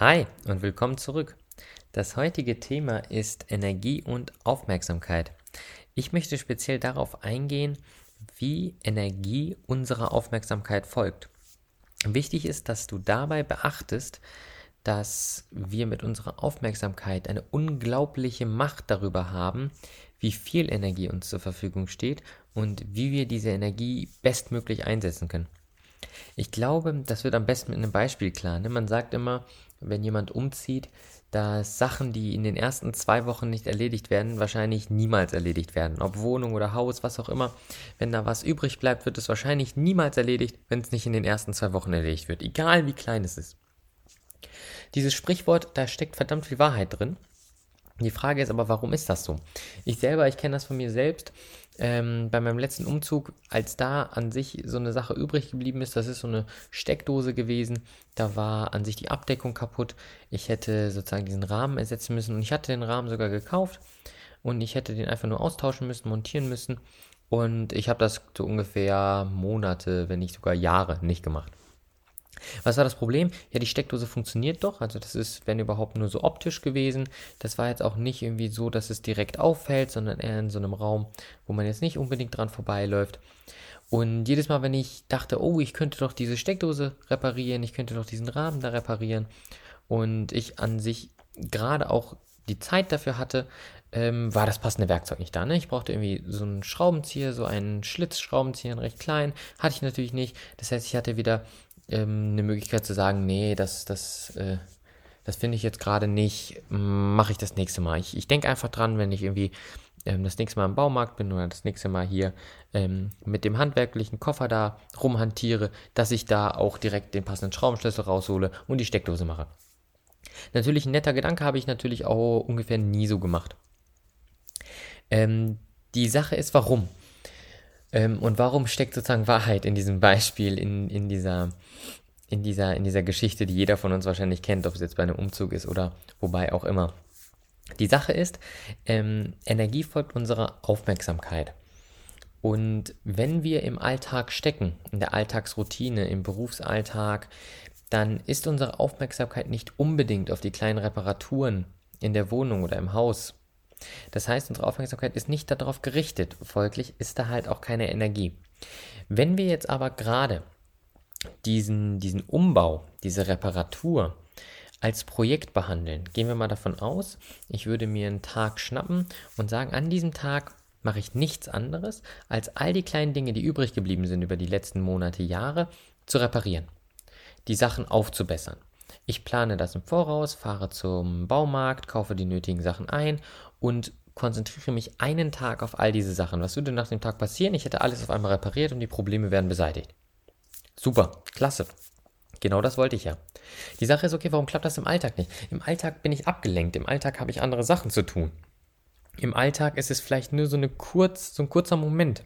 Hi und willkommen zurück. Das heutige Thema ist Energie und Aufmerksamkeit. Ich möchte speziell darauf eingehen, wie Energie unserer Aufmerksamkeit folgt. Wichtig ist, dass du dabei beachtest, dass wir mit unserer Aufmerksamkeit eine unglaubliche Macht darüber haben, wie viel Energie uns zur Verfügung steht und wie wir diese Energie bestmöglich einsetzen können. Ich glaube, das wird am besten mit einem Beispiel klar. Ne? Man sagt immer, wenn jemand umzieht, dass Sachen, die in den ersten zwei Wochen nicht erledigt werden, wahrscheinlich niemals erledigt werden. Ob Wohnung oder Haus, was auch immer. Wenn da was übrig bleibt, wird es wahrscheinlich niemals erledigt, wenn es nicht in den ersten zwei Wochen erledigt wird. Egal wie klein es ist. Dieses Sprichwort, da steckt verdammt viel Wahrheit drin. Die Frage ist aber, warum ist das so? Ich selber, ich kenne das von mir selbst. Ähm, bei meinem letzten Umzug, als da an sich so eine Sache übrig geblieben ist, das ist so eine Steckdose gewesen, da war an sich die Abdeckung kaputt. Ich hätte sozusagen diesen Rahmen ersetzen müssen und ich hatte den Rahmen sogar gekauft und ich hätte den einfach nur austauschen müssen, montieren müssen. Und ich habe das so ungefähr Monate, wenn nicht sogar Jahre nicht gemacht. Was war das Problem? Ja, die Steckdose funktioniert doch. Also das ist, wenn überhaupt, nur so optisch gewesen. Das war jetzt auch nicht irgendwie so, dass es direkt auffällt, sondern eher in so einem Raum, wo man jetzt nicht unbedingt dran vorbeiläuft. Und jedes Mal, wenn ich dachte, oh, ich könnte doch diese Steckdose reparieren, ich könnte doch diesen Rahmen da reparieren und ich an sich gerade auch die Zeit dafür hatte, ähm, war das passende Werkzeug nicht da. Ne? Ich brauchte irgendwie so einen Schraubenzieher, so einen Schlitzschraubenzieher, recht klein. Hatte ich natürlich nicht. Das heißt, ich hatte wieder ähm, eine Möglichkeit zu sagen, nee, das, das, äh, das finde ich jetzt gerade nicht, mache ich das nächste Mal. Ich, ich denke einfach dran, wenn ich irgendwie ähm, das nächste Mal im Baumarkt bin oder das nächste Mal hier ähm, mit dem handwerklichen Koffer da rumhantiere, dass ich da auch direkt den passenden Schraubenschlüssel raushole und die Steckdose mache. Natürlich ein netter Gedanke habe ich natürlich auch ungefähr nie so gemacht. Ähm, die Sache ist, warum? Ähm, und warum steckt sozusagen Wahrheit in diesem Beispiel, in, in, dieser, in, dieser, in dieser Geschichte, die jeder von uns wahrscheinlich kennt, ob es jetzt bei einem Umzug ist oder wobei auch immer. Die Sache ist, ähm, Energie folgt unserer Aufmerksamkeit. Und wenn wir im Alltag stecken, in der Alltagsroutine, im Berufsalltag, dann ist unsere Aufmerksamkeit nicht unbedingt auf die kleinen Reparaturen in der Wohnung oder im Haus das heißt, unsere Aufmerksamkeit ist nicht darauf gerichtet, folglich ist da halt auch keine Energie. Wenn wir jetzt aber gerade diesen, diesen Umbau, diese Reparatur als Projekt behandeln, gehen wir mal davon aus, ich würde mir einen Tag schnappen und sagen, an diesem Tag mache ich nichts anderes, als all die kleinen Dinge, die übrig geblieben sind über die letzten Monate, Jahre, zu reparieren, die Sachen aufzubessern. Ich plane das im Voraus, fahre zum Baumarkt, kaufe die nötigen Sachen ein und konzentriere mich einen Tag auf all diese Sachen. Was würde nach dem Tag passieren? Ich hätte alles auf einmal repariert und die Probleme werden beseitigt. Super, klasse. Genau das wollte ich ja. Die Sache ist, okay, warum klappt das im Alltag nicht? Im Alltag bin ich abgelenkt, im Alltag habe ich andere Sachen zu tun. Im Alltag ist es vielleicht nur so, eine kurz, so ein kurzer Moment,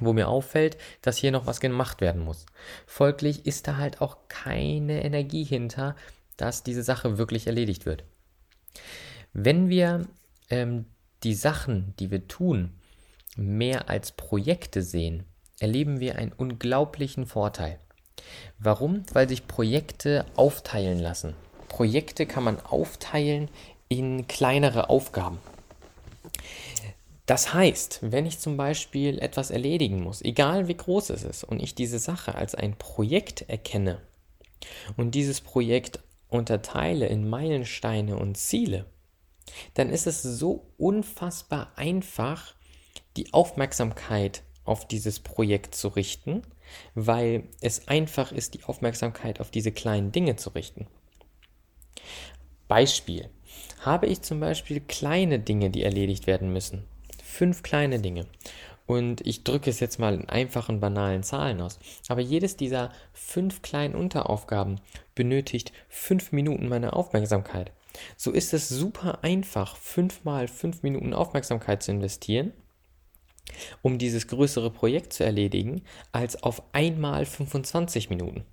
wo mir auffällt, dass hier noch was gemacht werden muss. Folglich ist da halt auch keine Energie hinter, dass diese Sache wirklich erledigt wird. Wenn wir ähm, die Sachen, die wir tun, mehr als Projekte sehen, erleben wir einen unglaublichen Vorteil. Warum? Weil sich Projekte aufteilen lassen. Projekte kann man aufteilen in kleinere Aufgaben. Das heißt, wenn ich zum Beispiel etwas erledigen muss, egal wie groß es ist, und ich diese Sache als ein Projekt erkenne und dieses Projekt unterteile in Meilensteine und Ziele, dann ist es so unfassbar einfach, die Aufmerksamkeit auf dieses Projekt zu richten, weil es einfach ist, die Aufmerksamkeit auf diese kleinen Dinge zu richten. Beispiel. Habe ich zum Beispiel kleine Dinge, die erledigt werden müssen. Fünf kleine Dinge. Und ich drücke es jetzt mal in einfachen, banalen Zahlen aus. Aber jedes dieser fünf kleinen Unteraufgaben benötigt fünf Minuten meiner Aufmerksamkeit. So ist es super einfach, fünfmal fünf Minuten Aufmerksamkeit zu investieren, um dieses größere Projekt zu erledigen, als auf einmal 25 Minuten.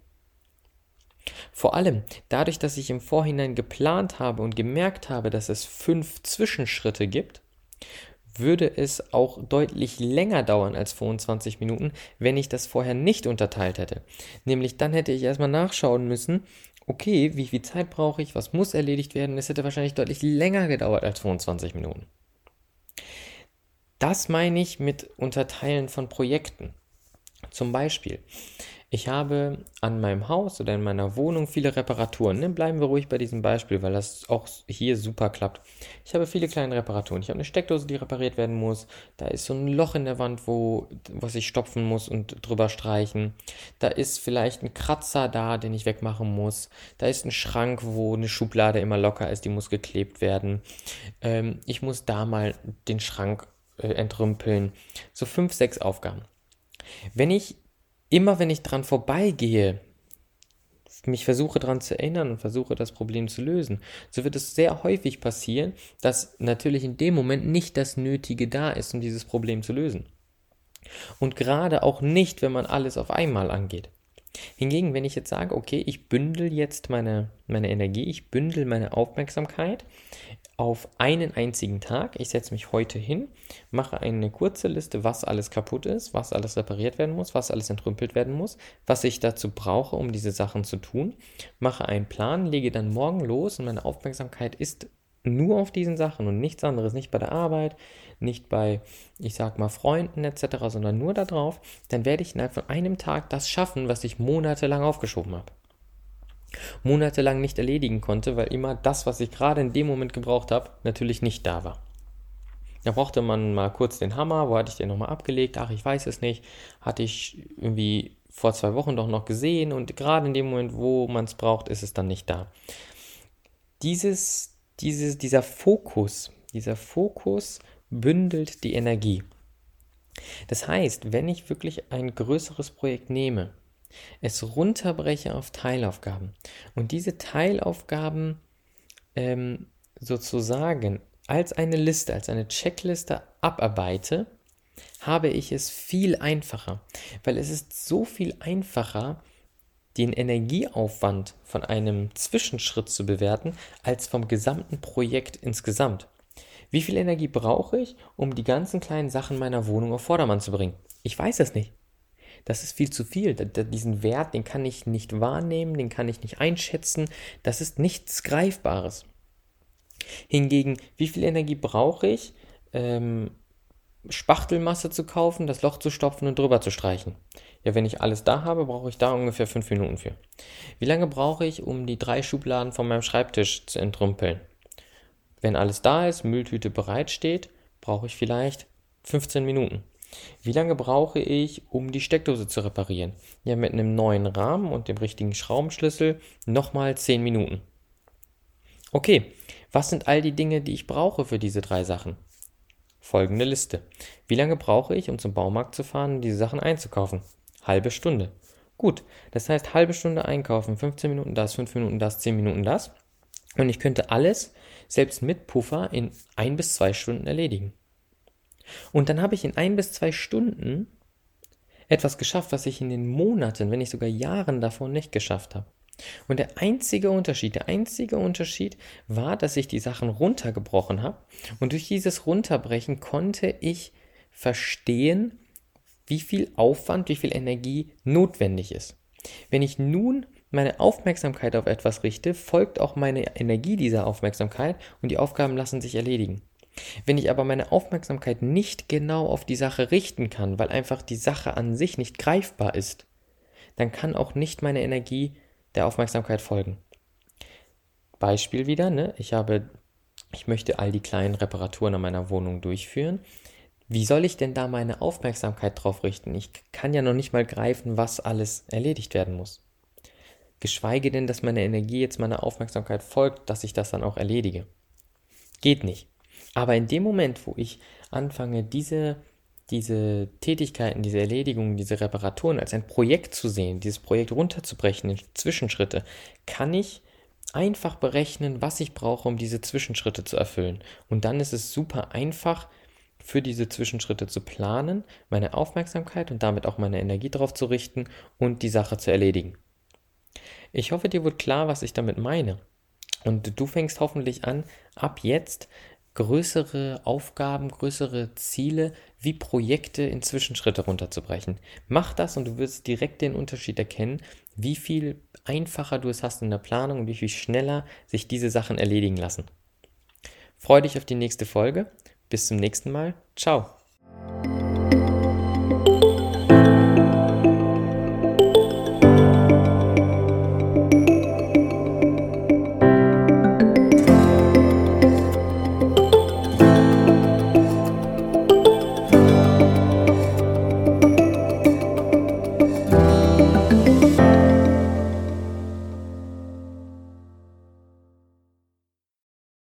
Vor allem dadurch, dass ich im Vorhinein geplant habe und gemerkt habe, dass es fünf Zwischenschritte gibt, würde es auch deutlich länger dauern als 25 Minuten, wenn ich das vorher nicht unterteilt hätte. Nämlich dann hätte ich erstmal nachschauen müssen, okay, wie viel Zeit brauche ich, was muss erledigt werden. Es hätte wahrscheinlich deutlich länger gedauert als 25 Minuten. Das meine ich mit Unterteilen von Projekten. Zum Beispiel, ich habe an meinem Haus oder in meiner Wohnung viele Reparaturen. Ne? Bleiben wir ruhig bei diesem Beispiel, weil das auch hier super klappt. Ich habe viele kleine Reparaturen. Ich habe eine Steckdose, die repariert werden muss. Da ist so ein Loch in der Wand, wo was ich stopfen muss und drüber streichen. Da ist vielleicht ein Kratzer da, den ich wegmachen muss. Da ist ein Schrank, wo eine Schublade immer locker ist, die muss geklebt werden. Ähm, ich muss da mal den Schrank äh, entrümpeln. So fünf, sechs Aufgaben. Wenn ich immer wenn ich dran vorbeigehe, mich versuche daran zu erinnern und versuche das Problem zu lösen, so wird es sehr häufig passieren, dass natürlich in dem Moment nicht das Nötige da ist, um dieses Problem zu lösen. Und gerade auch nicht, wenn man alles auf einmal angeht. Hingegen, wenn ich jetzt sage, okay, ich bündel jetzt meine, meine Energie, ich bündel meine Aufmerksamkeit auf einen einzigen Tag. Ich setze mich heute hin, mache eine kurze Liste, was alles kaputt ist, was alles repariert werden muss, was alles entrümpelt werden muss, was ich dazu brauche, um diese Sachen zu tun. Mache einen Plan, lege dann morgen los und meine Aufmerksamkeit ist nur auf diesen Sachen und nichts anderes, nicht bei der Arbeit, nicht bei, ich sag mal, Freunden etc., sondern nur darauf, dann werde ich innerhalb von einem Tag das schaffen, was ich monatelang aufgeschoben habe monatelang nicht erledigen konnte, weil immer das, was ich gerade in dem Moment gebraucht habe, natürlich nicht da war. Da brauchte man mal kurz den Hammer, wo hatte ich den nochmal abgelegt? Ach, ich weiß es nicht. Hatte ich irgendwie vor zwei Wochen doch noch gesehen und gerade in dem Moment, wo man es braucht, ist es dann nicht da. Dieses, dieses, dieser Fokus, dieser Fokus bündelt die Energie. Das heißt, wenn ich wirklich ein größeres Projekt nehme, es runterbreche auf Teilaufgaben und diese Teilaufgaben ähm, sozusagen als eine Liste, als eine Checkliste abarbeite, habe ich es viel einfacher, weil es ist so viel einfacher, den Energieaufwand von einem Zwischenschritt zu bewerten, als vom gesamten Projekt insgesamt. Wie viel Energie brauche ich, um die ganzen kleinen Sachen meiner Wohnung auf Vordermann zu bringen? Ich weiß es nicht. Das ist viel zu viel. Diesen Wert, den kann ich nicht wahrnehmen, den kann ich nicht einschätzen. Das ist nichts Greifbares. Hingegen, wie viel Energie brauche ich, ähm, Spachtelmasse zu kaufen, das Loch zu stopfen und drüber zu streichen? Ja, wenn ich alles da habe, brauche ich da ungefähr fünf Minuten für. Wie lange brauche ich, um die drei Schubladen von meinem Schreibtisch zu entrümpeln? Wenn alles da ist, Mülltüte bereit steht, brauche ich vielleicht 15 Minuten. Wie lange brauche ich, um die Steckdose zu reparieren? Ja, mit einem neuen Rahmen und dem richtigen Schraubenschlüssel nochmal 10 Minuten. Okay, was sind all die Dinge, die ich brauche für diese drei Sachen? Folgende Liste. Wie lange brauche ich, um zum Baumarkt zu fahren und diese Sachen einzukaufen? Halbe Stunde. Gut, das heißt halbe Stunde einkaufen, 15 Minuten das, 5 Minuten das, 10 Minuten das. Und ich könnte alles, selbst mit Puffer, in ein bis zwei Stunden erledigen. Und dann habe ich in ein bis zwei Stunden etwas geschafft, was ich in den Monaten, wenn nicht sogar Jahren davor nicht geschafft habe. Und der einzige Unterschied, der einzige Unterschied war, dass ich die Sachen runtergebrochen habe. Und durch dieses Runterbrechen konnte ich verstehen, wie viel Aufwand, wie viel Energie notwendig ist. Wenn ich nun meine Aufmerksamkeit auf etwas richte, folgt auch meine Energie dieser Aufmerksamkeit und die Aufgaben lassen sich erledigen. Wenn ich aber meine Aufmerksamkeit nicht genau auf die Sache richten kann, weil einfach die Sache an sich nicht greifbar ist, dann kann auch nicht meine Energie der Aufmerksamkeit folgen. Beispiel wieder, ne? Ich habe, ich möchte all die kleinen Reparaturen an meiner Wohnung durchführen. Wie soll ich denn da meine Aufmerksamkeit drauf richten? Ich kann ja noch nicht mal greifen, was alles erledigt werden muss. geschweige denn, dass meine Energie jetzt meiner Aufmerksamkeit folgt, dass ich das dann auch erledige. Geht nicht. Aber in dem Moment, wo ich anfange, diese, diese Tätigkeiten, diese Erledigungen, diese Reparaturen als ein Projekt zu sehen, dieses Projekt runterzubrechen in Zwischenschritte, kann ich einfach berechnen, was ich brauche, um diese Zwischenschritte zu erfüllen. Und dann ist es super einfach, für diese Zwischenschritte zu planen, meine Aufmerksamkeit und damit auch meine Energie darauf zu richten und die Sache zu erledigen. Ich hoffe, dir wird klar, was ich damit meine. Und du fängst hoffentlich an, ab jetzt größere Aufgaben, größere Ziele wie Projekte in Zwischenschritte runterzubrechen. Mach das und du wirst direkt den Unterschied erkennen, wie viel einfacher du es hast in der Planung und wie viel schneller sich diese Sachen erledigen lassen. Freue dich auf die nächste Folge. Bis zum nächsten Mal. Ciao.